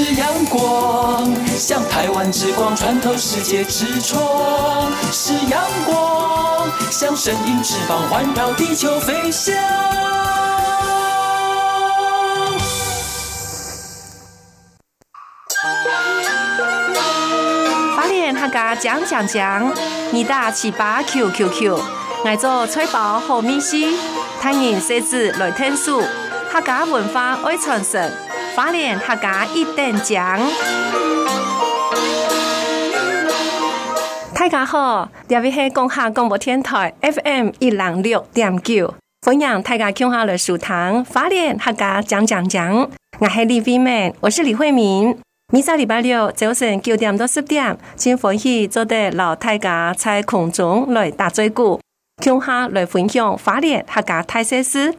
是阳光，像台湾之光穿透世界之窗；是阳光，像神鹰翅膀环绕地球飞翔。花莲客家讲讲讲，你打七八 Q Q Q，爱做吹包和米西，欢迎设置来听书，客家文化爱传承。花莲客家一等奖，大家好，这里是公下广播电台 FM 一零六点九，欢迎大家共下来收听花莲客家讲讲讲，我是李慧敏，我是李慧敏。每周礼拜六早晨九点到十点，请欢喜坐在老大家在空中来打嘴鼓，共下来分享花莲客家特色事。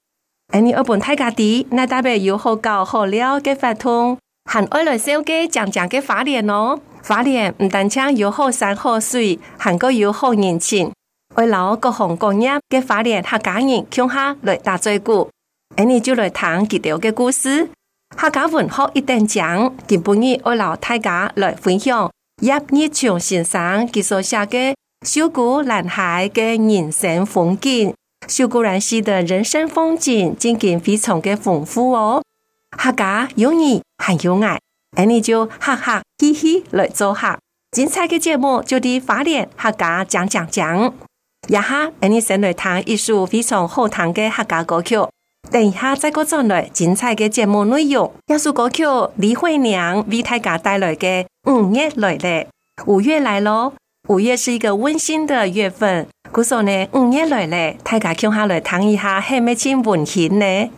而你二本太家底，那代表有好搞好料嘅法通，还爱来烧嘅讲讲嘅花莲哦。花莲唔单止有好山好水，还个有好人情。为老各行各业嘅花莲客家人，共下来打嘴鼓。而你就来谈几条嘅故事。客家文化一等奖，今晡日为老大家来分享叶日松先生佢所写嘅《秀姑兰海嘅人生风景》。秀姑兰溪的人生风景，真嘅非常嘅丰富哦。客家有你还有爱，而你就哈哈嘻嘻来做客。精彩嘅节目就地花莲客家讲讲讲。呀哈，而你先来听一首非常好听嘅客家歌曲。等一下再过转来精彩嘅节目内容。一首歌曲李慧娘为大家带来嘅五月来了，五月来咯。五月是一个温馨的月份，故说呢，五月来了，大家共下来谈一下，系咪真温馨呢？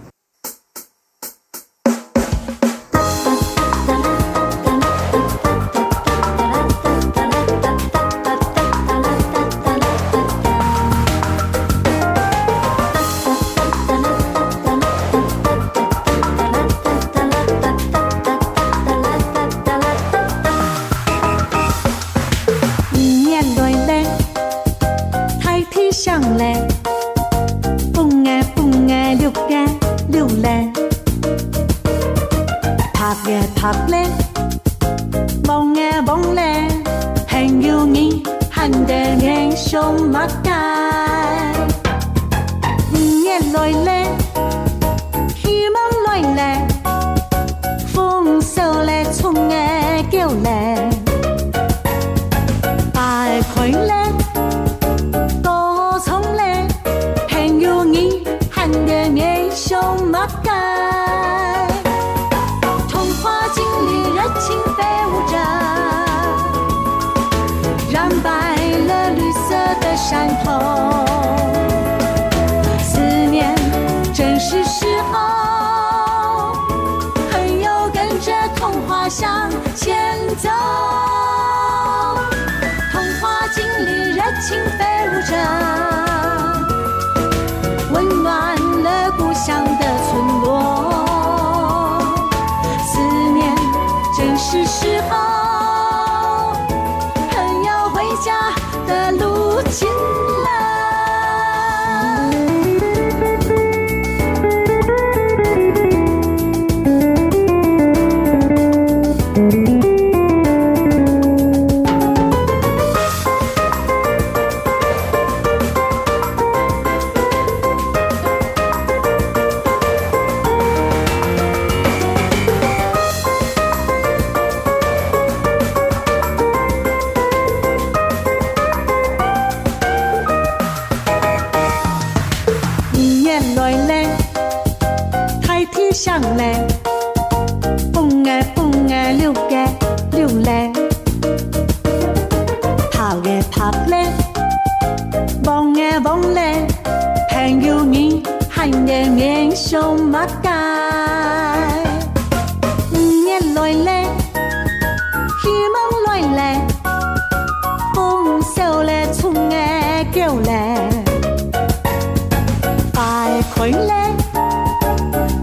魂儿嘞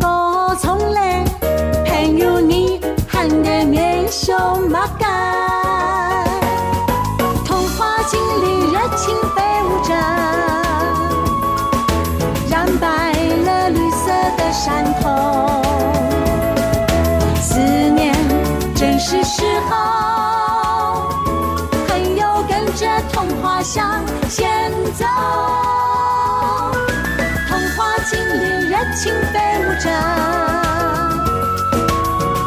都从来没有你喊得人羞马杆童话精灵热情挥舞着染白了绿色的山头。思念正是时候朋友跟着童话向前走。热情飞舞着，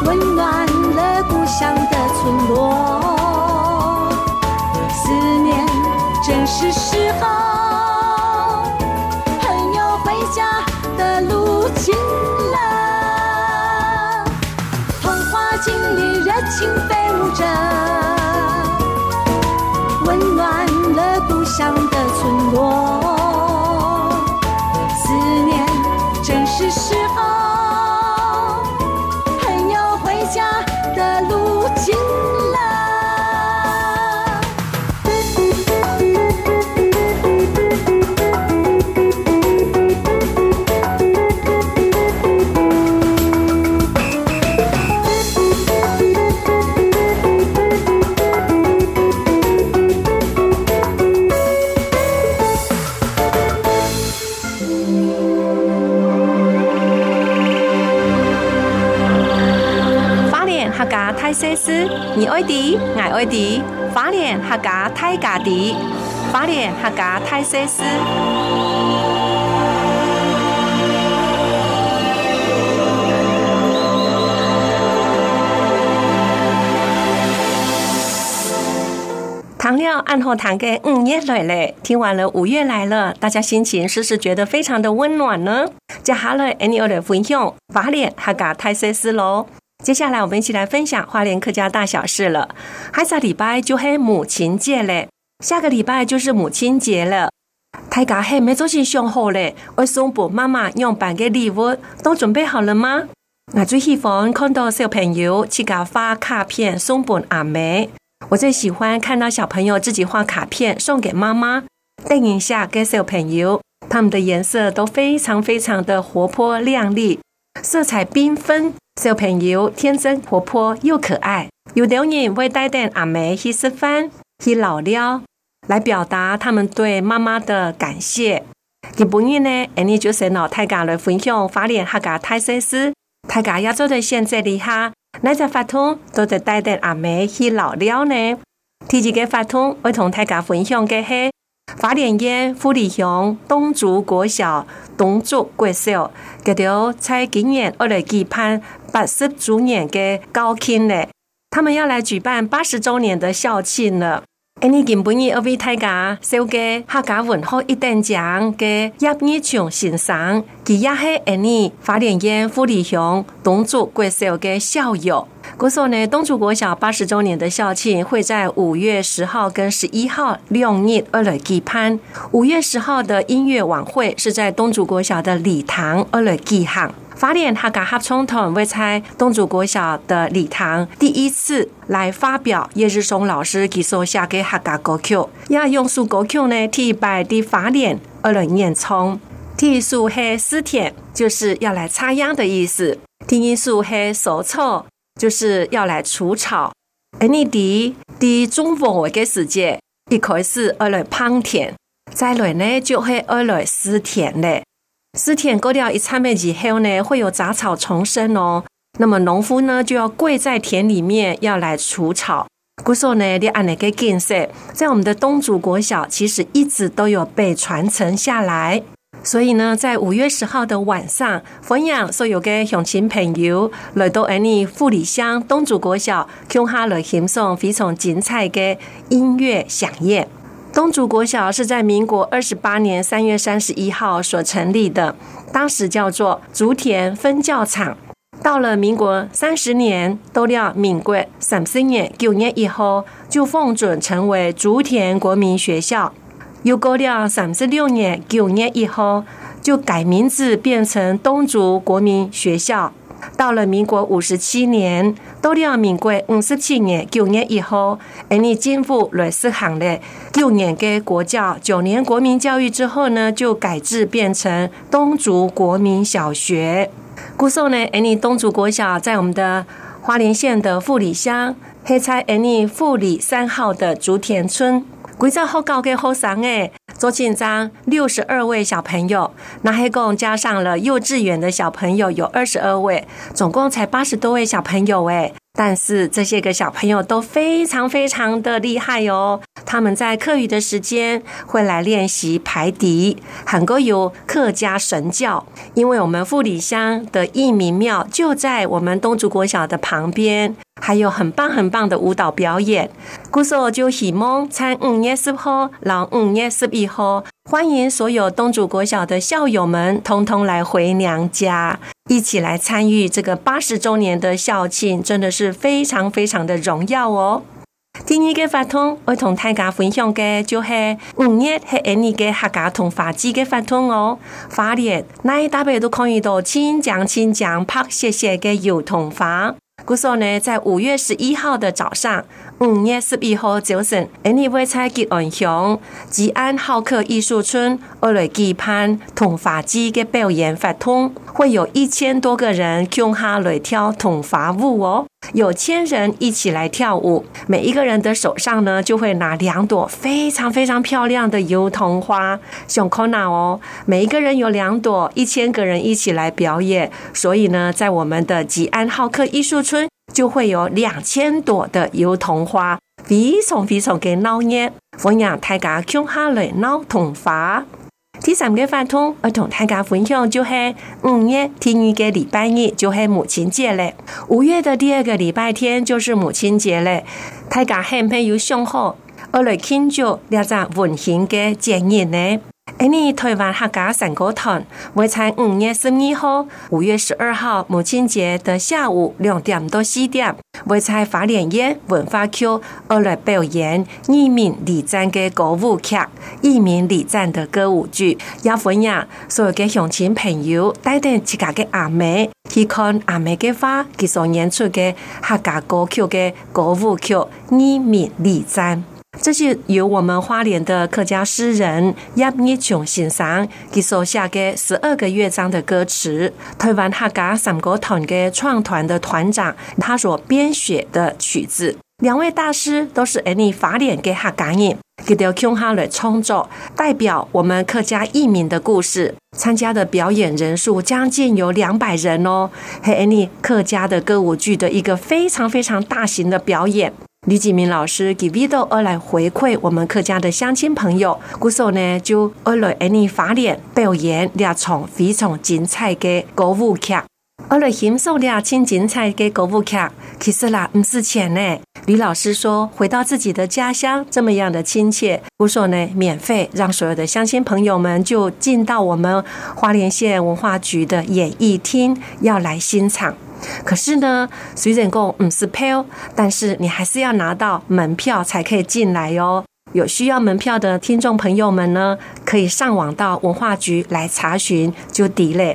温暖了故乡的村落。你爱迪，爱爱迪，花莲客家泰家迪，花莲客家泰西斯。糖料暗后糖给五月来了，听完了五月来了，大家心情是不是觉得非常的温暖呢？接下来，any other 分享花莲客家泰西斯喽。接下来，我们一起来分享花莲客家大小事了。下个礼拜就系母亲节嘞，下个礼拜就是母亲节了。大家还没做些想好嘞，我送给妈妈用办个礼物，都准备好了吗？我最喜欢看到小朋友去给发卡片送给阿妹。我最喜欢看到小朋友自己画卡片送给妈妈。等一下，给小朋友，他们的颜色都非常非常的活泼亮丽，色彩缤纷。小朋友天真活泼又可爱，有的人会带点阿妹去吃饭、去老了，来表达他们对妈妈的感谢。今晡日呢，安尼就是老大家来分享花莲客家泰西斯，大家也做的现在里哈，那在发通都得带点阿妹去老了呢。第几个发通会同大家分享的是。法莲县富里乡东竹国小东竹国小，佢条在今年二来举办八十周年嘅校庆呢，他们要来举办八十周年的校庆了。诶，你今晡日二位大家收嘅客家文化一等奖嘅叶日琼先生，佢也系诶你花莲县富里乡东竹国小嘅校友。故说呢，东竹国小八十周年的校庆会在五月十号跟十一号两日二来举办。五月十号的音乐晚会是在东竹国小的礼堂二来举行。法莲客家合唱团会在东主国小的礼堂第一次来发表叶日松老师给所写的客家歌曲，要用数歌曲呢替拜的法莲二来念诵。第一首是思田，就是要来插秧的意思；第一首是收草。就是要来除草，而你的的中风的时节，一开始要来耕田，再来呢就会要来施田嘞。施田割掉一场面以后呢，会有杂草丛生哦。那么农夫呢就要跪在田里面要来除草。故说呢，你按那个建设，在我们的东竹国小，其实一直都有被传承下来。所以呢，在五月十号的晚上，欢迎所有的乡亲朋友来到安尼富里乡东竹国小，共下来欣赏非常精彩的音乐饗宴。东竹国小是在民国二十八年三月三十一号所成立的，当时叫做竹田分教场。到了民国三十年，到了民国三十年九月以后，就奉准成为竹田国民学校。又过了三十六年九月以后，就改名字变成东竹国民学校。到了民国五十七年，到了民国五十七年九月一号，而你进入来施行了九年的国教，九年国民教育之后呢，就改制变成东竹国民小学。故说呢，安尼东竹国小在我们的花莲县的富里乡，黑菜而你富里三号的竹田村。规则好高嘅好生诶，做紧张六十二位小朋友，那还共加上了幼稚园的小朋友有二十二位，总共才八十多位小朋友诶。但是这些个小朋友都非常非常的厉害哦。他们在课余的时间会来练习排笛，很多有客家神教。因为我们富里乡的义民庙就在我们东竹国小的旁边，还有很棒很棒的舞蹈表演。故说就希望在五月十号，然后五月十一号，欢迎所有东主国小的校友们，通通来回娘家，一起来参与这个八十周年的校庆，真的是非常非常的荣耀哦。第二个法通，我同大家分享的就是五月系印尼嘅客家同法语嘅法通哦。花莲那一大辈都可以到亲讲亲讲拍谢谢嘅幼童话。故说呢，在五月十一号的早上，五月十一号早晨，印尼会在吉安乡吉安好客艺术村二来举办同法语嘅表演法通，会有一千多个人共下来跳同法舞哦。有千人一起来跳舞，每一个人的手上呢，就会拿两朵非常非常漂亮的油桐花，熊可拿哦。每一个人有两朵，一千个人一起来表演，所以呢，在我们的吉安好客艺术村就会有两千朵的油桐花，非常非常嘅闹热，欢迎大家共下来闹桐花。第三个法通，我同大家分享就是五月第二个礼拜日就是母亲节嘞。五月的第二个礼拜天就是母亲节嘞，大家很没有想好，我来庆祝两个温馨的节日呢。印尼台湾客家山歌团会在五月十二号、五月十二号母亲节的下午两点到四点，会在法莲县文化区而来表演义民礼赞的歌舞剧、义民礼赞的歌舞剧。要欢迎所有的乡亲朋友带着自家的阿妹去看阿妹的话，佢所演出的客家歌曲的歌舞剧《义民礼赞》。这是由我们花莲的客家诗人叶日琼先生给手下的十二个乐章的歌词，台湾客家山歌团的创团的团长他所编写的曲子。两位大师都是印尼花莲的客家人，给到共下来创作，代表我们客家义民的故事。参加的表演人数将近有两百人哦，是印尼客家的歌舞剧的一个非常非常大型的表演。李锦明老师给 Vido 而来回馈我们客家的乡亲朋友，故时呢就而来印尼花莲表演两场非常精彩的歌舞剧，而来欣赏两场精彩的歌舞剧，其实啦不是钱呢。李老师说，回到自己的家乡这么样的亲切，故时呢免费让所有的乡亲朋友们就进到我们花莲县文化局的演艺厅要来欣赏。可是呢，虽然讲不是票，但是你还是要拿到门票才可以进来哟。有需要门票的听众朋友们呢，可以上网到文化局来查询就抵了。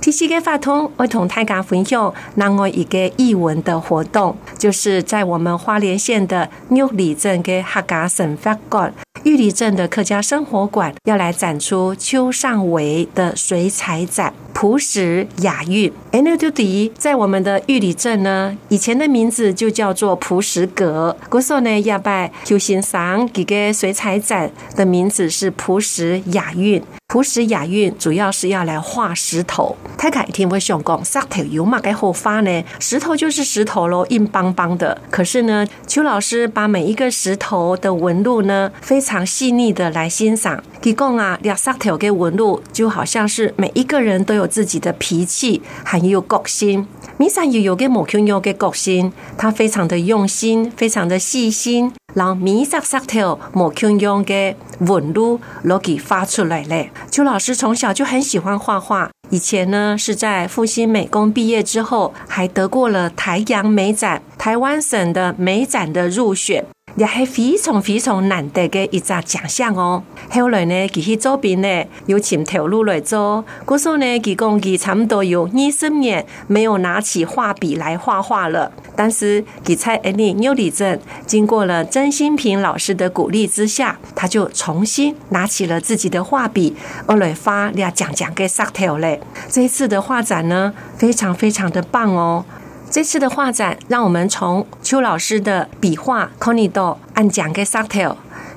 第四个法通，我同大家分享另外一个译文的活动，就是在我们花莲县的玉里镇的客家生活馆。玉里镇的客家生活馆要来展出邱尚维的水彩展《朴实雅韵》。哎，那就第一，在我们的玉里镇呢，以前的名字就叫做朴实阁。古时候呢，要拜邱先生这个水彩展的名字是朴实雅韵。朴实雅韵主要是要来画石头。大家一定会想讲，石头有嘛该好画呢？石头就是石头喽，硬邦邦的。可是呢，邱老师把每一个石头的纹路呢，非常细腻的来欣赏。提供啊，两石头的纹路就好像是每一个人都有自己的脾气，还有个性。米山又有个木匠有个个性，他非常的用心，非常的细心。让米色石头木匠用的纹路攞给发出来嘞。邱老师从小就很喜欢画画，以前呢是在复兴美工毕业之后，还得过了台阳美展、台湾省的美展的入选。也是非常非常难得的一个奖项哦。后来呢，佢去做兵呢，又请投入来做。故说呢，佢讲佢差不多有二十年没有拿起画笔来画画了。但是佢在印尼玉里镇，经过了曾新平老师的鼓励之下，他就重新拿起了自己的画笔，而来发俩讲讲给石头嘞。这一次的画展呢，非常非常的棒哦。这次的画展让我们从邱老师的笔画 Conido 按讲给 Sartell。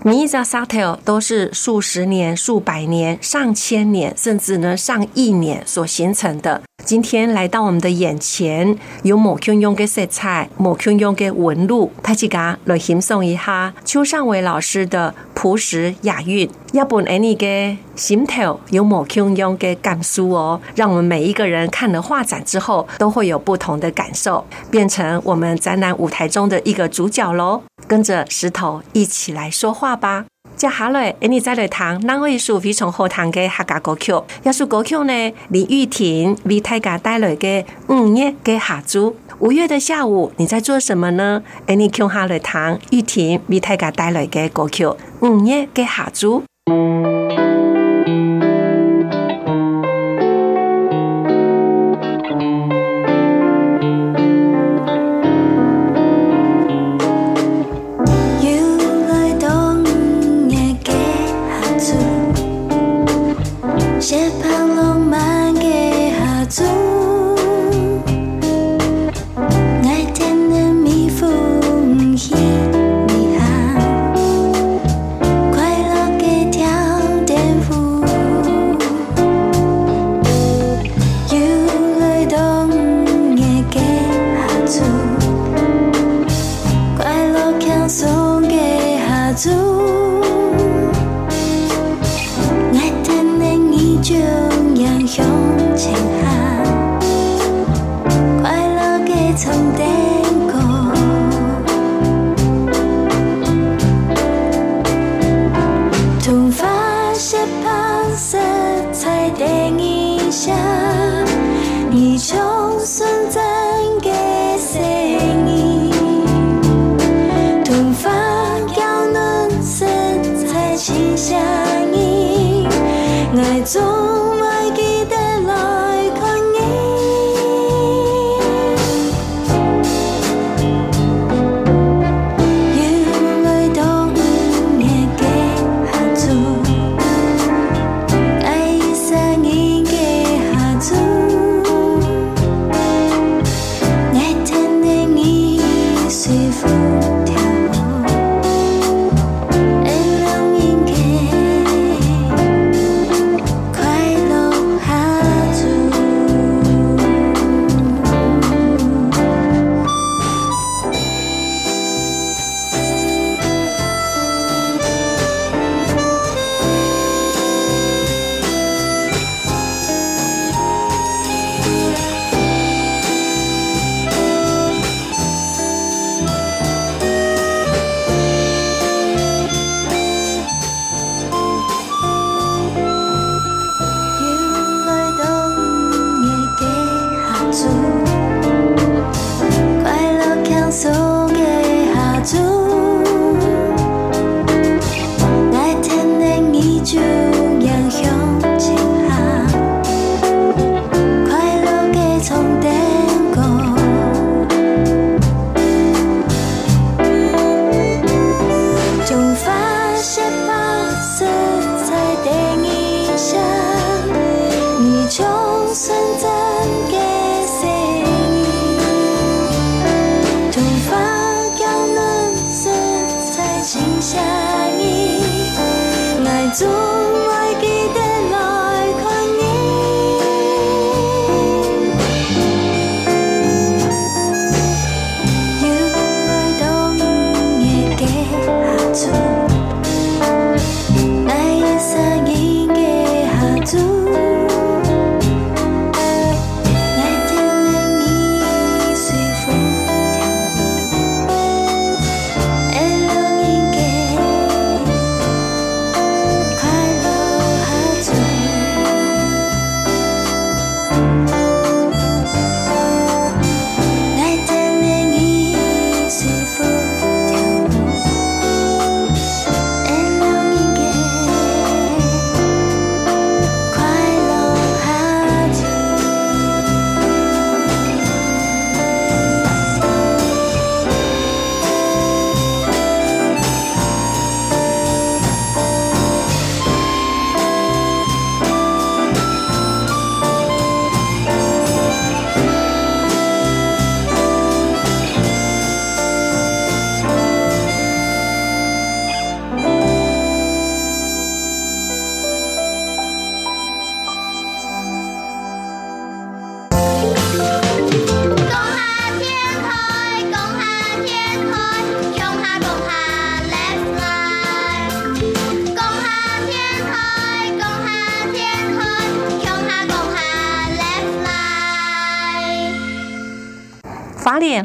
一张沙条都是数十年、数百年、上千年，甚至呢上亿年所形成的。今天来到我们的眼前，有某种用的色彩，某种用的纹路，大家来欣赏一下邱尚伟老师的朴实雅韵。要不然你的心头有某种用的感受哦，让我们每一个人看了画展之后，都会有不同的感受，变成我们展览舞台中的一个主角喽。跟着石头一起来说话吧。接下来，你再来谈两位是非常好听的客家歌曲？要是歌曲呢？李玉婷为大家带来的五月的下猪。五月的下午，你在做什么呢？你听下来谈玉婷为大家带来的歌曲五月的下昼。些朋。心相印，爱总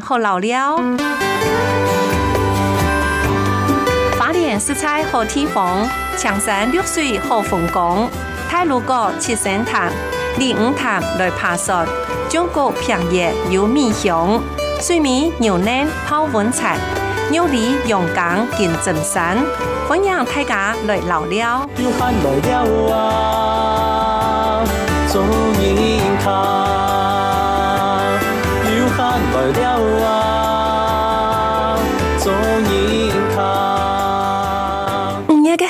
好老了，花莲四彩好地方，青山绿水好风光，太鲁阁七星潭，李五潭来爬山，中国平野有米香，水面牛奶泡温泉，牛里阳江见真山，欢迎大家来老了。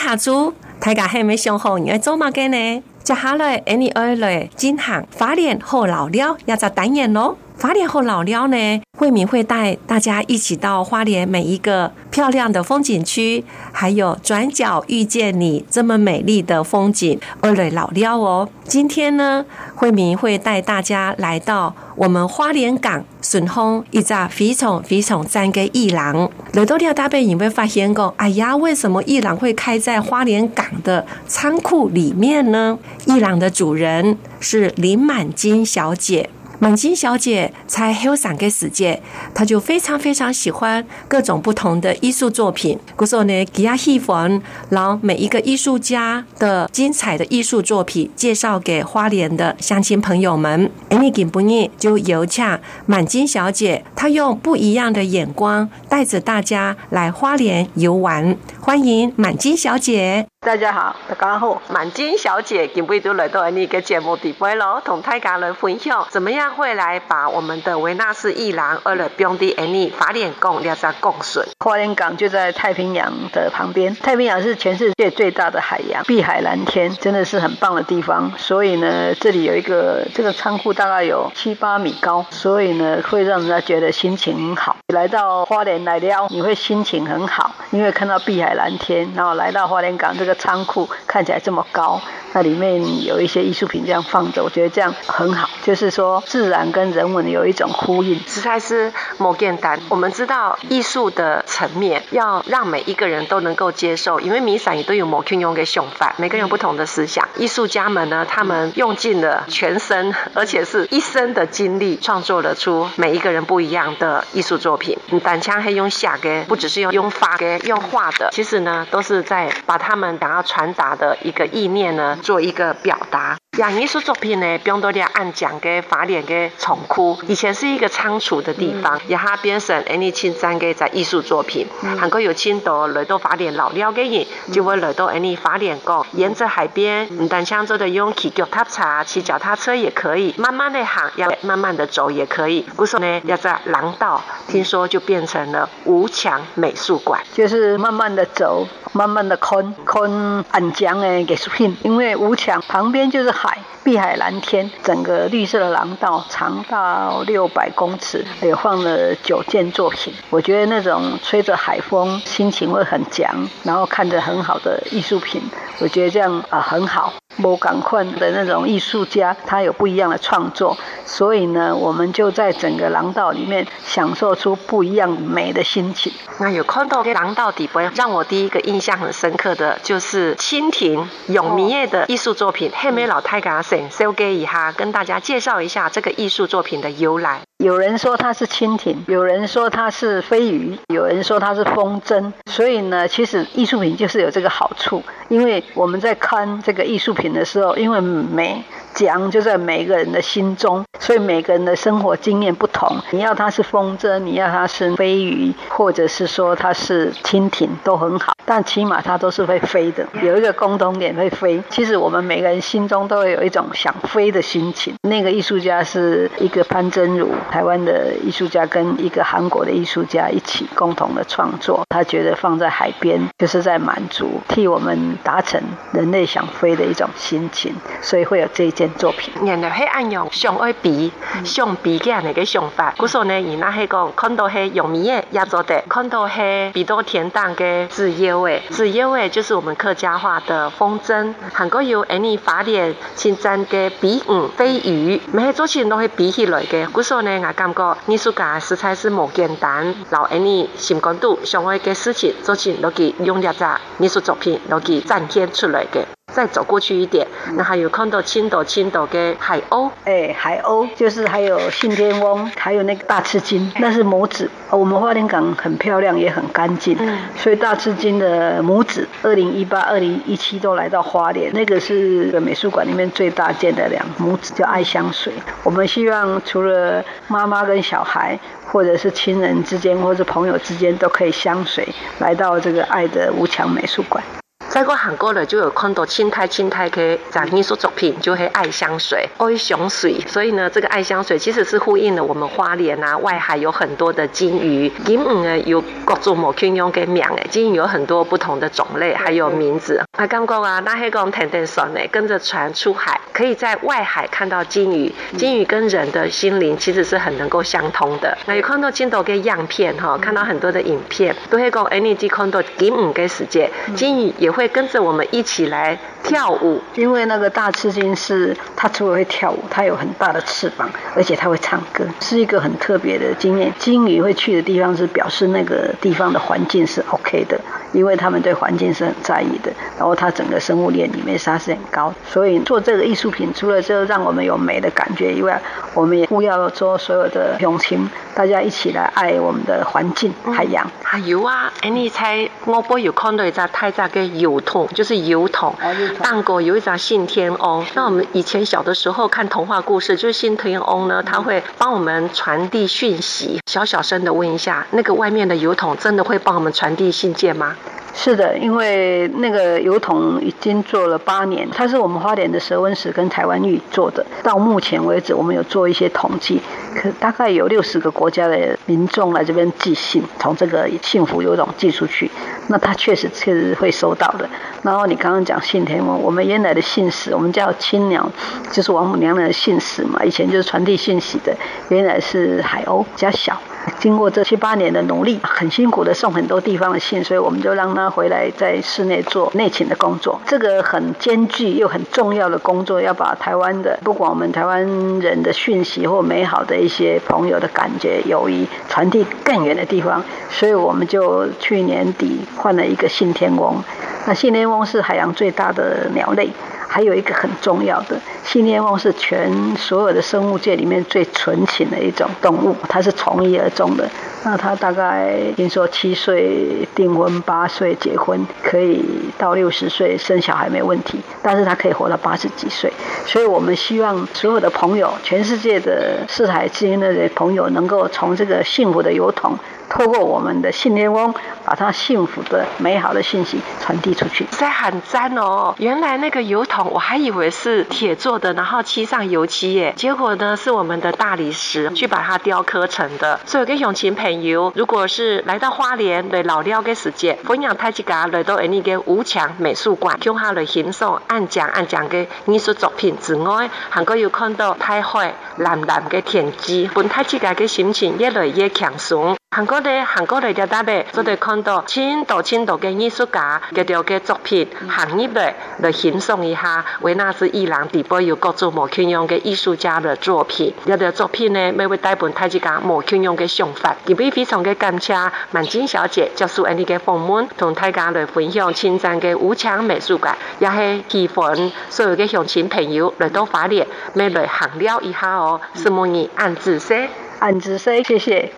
下注，大家还没想好你要做乜嘅呢？接下来，你二来进行花莲好老了，也就单元咯。花莲后老了呢，慧敏会带大家一起到花莲每一个漂亮的风景区，还有转角遇见你这么美丽的风景，而来老了哦。今天呢，慧敏会带大家来到我们花莲港。顺丰一只非常非常赞的艺廊，来到了大背，你会发现个，哎呀，为什么艺廊会开在花莲港的仓库里面呢？艺廊的主人是林满金小姐。满金小姐在后生的时节，她就非常非常喜欢各种不同的艺术作品。故说呢，给她喜欢，让每一个艺术家的精彩的艺术作品介绍给花莲的乡亲朋友们。哎，你给不腻就有请满金小姐，她用不一样的眼光带着大家来花莲游玩。欢迎满金小姐。大家好，大家好。满金小姐今天都来到你个节目底部喽，同大家来分享怎么样会来把我们的维纳斯艺廊而来标的安尼花莲港两只共顺。花莲港就在太平洋的旁边，太平洋是全世界最大的海洋，碧海蓝天，真的是很棒的地方。所以呢，这里有一个这个仓库，大概有七八米高，所以呢，会让人家觉得心情很好。来到花莲来了，你会心情很好，因为看到碧海蓝天，然后来到花莲港这个。仓库看起来这么高，那里面有一些艺术品这样放着，我觉得这样很好。就是说，自然跟人文有一种呼应，实在是莫简单。我们知道艺术的层面要让每一个人都能够接受，因为弥散也都有莫肯用给想法，每个人不同的思想。艺术家们呢，他们用尽了全身，而且是一生的精力，创作了出每一个人不一样的艺术作品。单枪还用下给，不只是用用发给用画的，其实呢，都是在把他们想要传达的一个意念呢，做一个表达。像艺术作品呢，比如说按讲嘅法莲嘅仓库，以前是一个仓储的地方，也哈变成诶你亲 zan 嘅在艺术作品，韩国有青岛来到法莲老了嘅人，就会来到诶你花莲讲，沿着海边，唔但像做的用骑脚踏车、骑脚踏车也可以，慢慢的行，要慢慢的走也可以。故说呢，要在廊道，听说就变成了吴墙美术馆，就是慢慢的走，慢慢的看，看安江的艺术品，因为吴墙旁边就是海。碧海蓝天，整个绿色的廊道长到六百公尺，也放了九件作品。我觉得那种吹着海风，心情会很强，然后看着很好的艺术品，我觉得这样啊、很好。不赶快的那种艺术家，他有不一样的创作，所以呢，我们就在整个廊道里面享受出不一样美的心情。那有看到廊道底部，让我第一个印象很深刻的就是蜻蜓永明夜的艺术作品。黑莓老太家先收给一下，跟大家介绍一下这个艺术作品的由来。有人说它是蜻蜓，有人说它是飞鱼，有人说它是风筝。所以呢，其实艺术品就是有这个好处，因为我们在看这个艺术品的时候，因为美。讲就在每个人的心中，所以每个人的生活经验不同。你要它是风筝，你要它是飞鱼，或者是说它是蜻蜓，都很好。但起码它都是会飞的，有一个共同点会飞。其实我们每个人心中都会有一种想飞的心情。那个艺术家是一个潘真如，台湾的艺术家跟一个韩国的艺术家一起共同的创作。他觉得放在海边就是在满足，替我们达成人类想飞的一种心情，所以会有这一件。作品，原来是按用相爱比相比嘅那个想法。古时候呢，伊那系讲看到系用米嘅也做的，看到系比多田当嘅纸叶味，纸叶味就是我们客家话的风筝。韩国有安尼花莲新增嘅比五飞鱼，每个作品都系比起来嘅。古说呢，我感觉艺术家实在是无简单，老安尼心肝度上爱嘅事情，作品都给用了只艺术作品都给展现出来嘅。再走过去一点，那还有看到青岛青岛跟海鸥，哎，海鸥就是还有信天翁，还有那个大翅鲸，那是母子。我们花莲港很漂亮，也很干净，嗯，所以大翅鲸的母子，二零一八、二零一七都来到花莲，那个是美术馆里面最大件的两母子，叫爱香水。我们希望除了妈妈跟小孩，或者是亲人之间，或者朋友之间，都可以相随来到这个爱的吴强美术馆。在过韩国了，就有看到青苔青苔的展艺术作品，就会爱香水、爱香水。所以呢，这个爱香水其实是呼应了我们花莲啊外海有很多的金鱼，金鱼呢有各种某圈用给名诶，金鱼有很多不同的种类，还有名字。啊刚刚啊，那黑公天天说呢，跟着船出海，可以在外海看到金鱼。金鱼跟人的心灵其实是很能够相通的。那有看到金岛的样片哈，看到很多的影片，都会讲 any 看到金鱼的世界，金鱼也会。跟着我们一起来跳舞，因为那个大翅鲸是它除了会跳舞，它有很大的翅膀，而且它会唱歌，是一个很特别的经验。鲸鱼会去的地方是表示那个地方的环境是 OK 的，因为他们对环境是很在意的。然后它整个生物链里面沙是很高，所以做这个艺术品，除了就让我们有美的感觉以外，我们也不要做所有的用情，大家一起来爱我们的环境海洋。还有啊，哎，你猜我不有看到一只太大个油桶，就是油桶。当过有一只信天翁。那我们以前小的时候看童话故事，就是信天翁呢，他会帮我们传递讯息。小小声的问一下，那个外面的油桶真的会帮我们传递信件吗？是的，因为那个油桶已经做了八年，它是我们花莲的蛇纹石跟台湾玉做的。到目前为止，我们有做一些统计，可大概有六十个国家的民众来这边寄信，从这个幸福油桶寄出去，那他确实确实会收到的。然后你刚刚讲信天翁，我们原来的信使，我们叫青鸟，就是王母娘娘的信使嘛，以前就是传递信息的，原来是海鸥，比较小。经过这七八年的努力，很辛苦的送很多地方的信，所以我们就让他回来在室内做内勤的工作。这个很艰巨又很重要的工作，要把台湾的不管我们台湾人的讯息或美好的一些朋友的感觉、友谊传递更远的地方，所以我们就去年底换了一个信天翁。那信天翁是海洋最大的鸟类。还有一个很重要的，信天翁是全所有的生物界里面最纯情的一种动物，它是从一而终的。那它大概听说七岁订婚，八岁结婚，可以到六十岁生小孩没问题，但是它可以活到八十几岁。所以我们希望所有的朋友，全世界的四海之音的朋友，能够从这个幸福的油桶。透过我们的信天翁，把他幸福的、美好的信息传递出去。这很赞哦！原来那个油桶，我还以为是铁做的，然后漆上油漆耶。结果呢，是我们的大理石去把它雕刻成的。所以给乡亲朋友，如果是来到花莲来老了的时节，欢迎大家来到你个吴强美术馆，共下来欣赏按讲按讲的艺术作品之外，还可以有看到大海蓝蓝的天际，本大家的心情越来越轻松。韩国的韩国的条大贝，就得看到青岛青岛的艺术家嘅条嘅作品，行业的来欣赏一下维纳斯伊朗底部有各种莫圈用嘅艺术家的作品。有条作品呢，每位带本大家莫圈用嘅想法，特别非常嘅感谢满金小姐接受安尼嘅访问，同大家来分享青山嘅武强美术馆，也系希望所有嘅乡亲朋友来到法莲，来来行了一下哦。是莫你按子说，按子说，谢谢。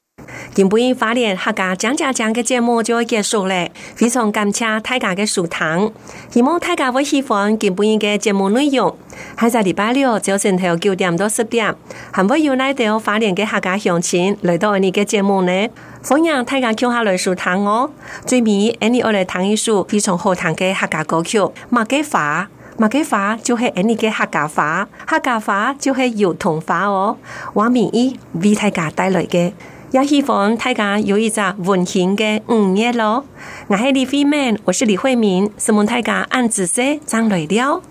今不因花莲客家讲讲讲嘅节目就要结束咧，非常感谢大家嘅收听，希望大家会喜欢今不因嘅节目内容。喺在礼拜六早晨头九点到十点，还会有来到花莲嘅客家乡亲来到你嘅节目呢，欢迎大家听下来收听哦。最尾，你我来弹一首非常好听嘅客家歌曲，马家花，马家花就系你嘅客家话，客家话就系油桐花哦。我名医为大家带来嘅。也希望大家有一只温馨的午夜咯。我系李慧敏，我是李慧敏，希望大家按姿势站来了。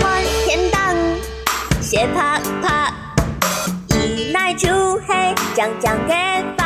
满天灯，斜啪啪，一来就嘿，讲讲给。